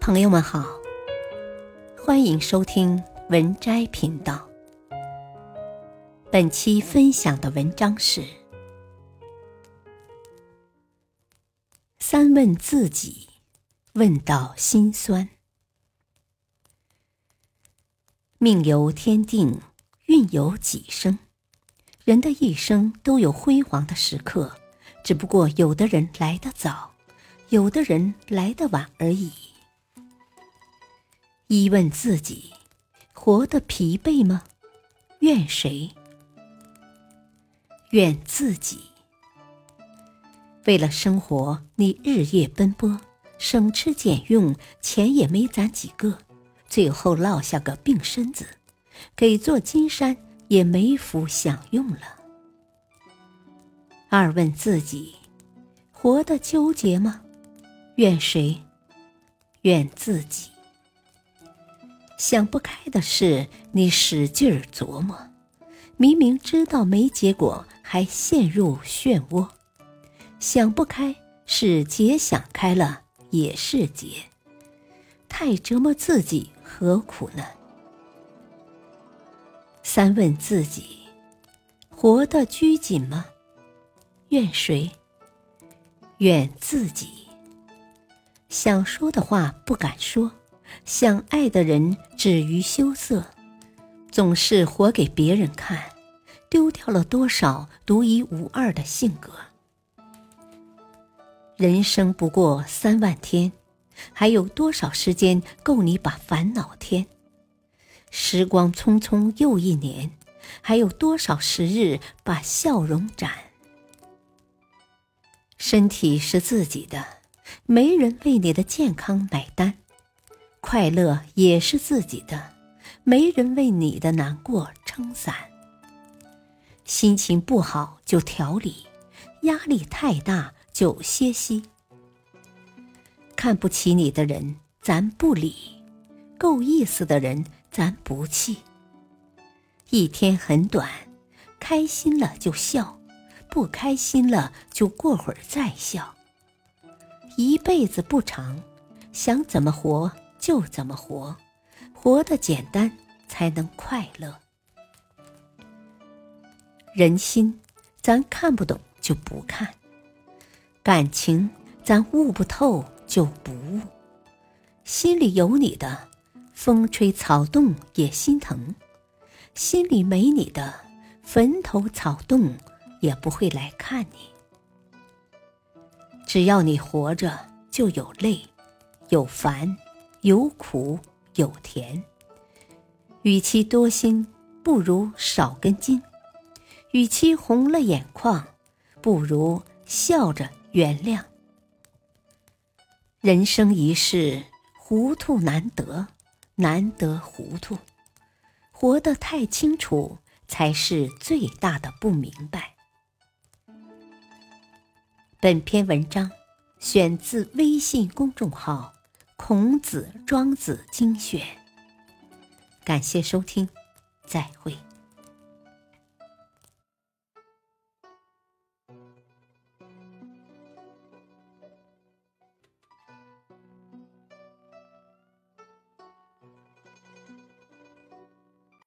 朋友们好，欢迎收听文摘频道。本期分享的文章是：三问自己，问到心酸。命由天定，运由己生。人的一生都有辉煌的时刻，只不过有的人来得早，有的人来得晚而已。一问自己：活得疲惫吗？怨谁？怨自己。为了生活，你日夜奔波，省吃俭用，钱也没攒几个。最后落下个病身子，给座金山也没福享用了。二问自己：活得纠结吗？怨谁？怨自己。想不开的事，你使劲儿琢磨，明明知道没结果，还陷入漩涡。想不开是结，想开了也是结，太折磨自己。何苦呢？三问自己：活得拘谨吗？怨谁？怨自己。想说的话不敢说，想爱的人止于羞涩，总是活给别人看，丢掉了多少独一无二的性格。人生不过三万天。还有多少时间够你把烦恼添？时光匆匆又一年，还有多少时日把笑容展？身体是自己的，没人为你的健康买单；快乐也是自己的，没人为你的难过撑伞。心情不好就调理，压力太大就歇息。看不起你的人，咱不理；够意思的人，咱不气。一天很短，开心了就笑，不开心了就过会儿再笑。一辈子不长，想怎么活就怎么活，活得简单才能快乐。人心，咱看不懂就不看；感情，咱悟不透。就不悟，心里有你的，风吹草动也心疼；心里没你的，坟头草动也不会来看你。只要你活着，就有泪，有烦，有苦，有甜。与其多心，不如少根筋；与其红了眼眶，不如笑着原谅。人生一世，糊涂难得，难得糊涂。活得太清楚，才是最大的不明白。本篇文章选自微信公众号《孔子庄子精选》，感谢收听，再会。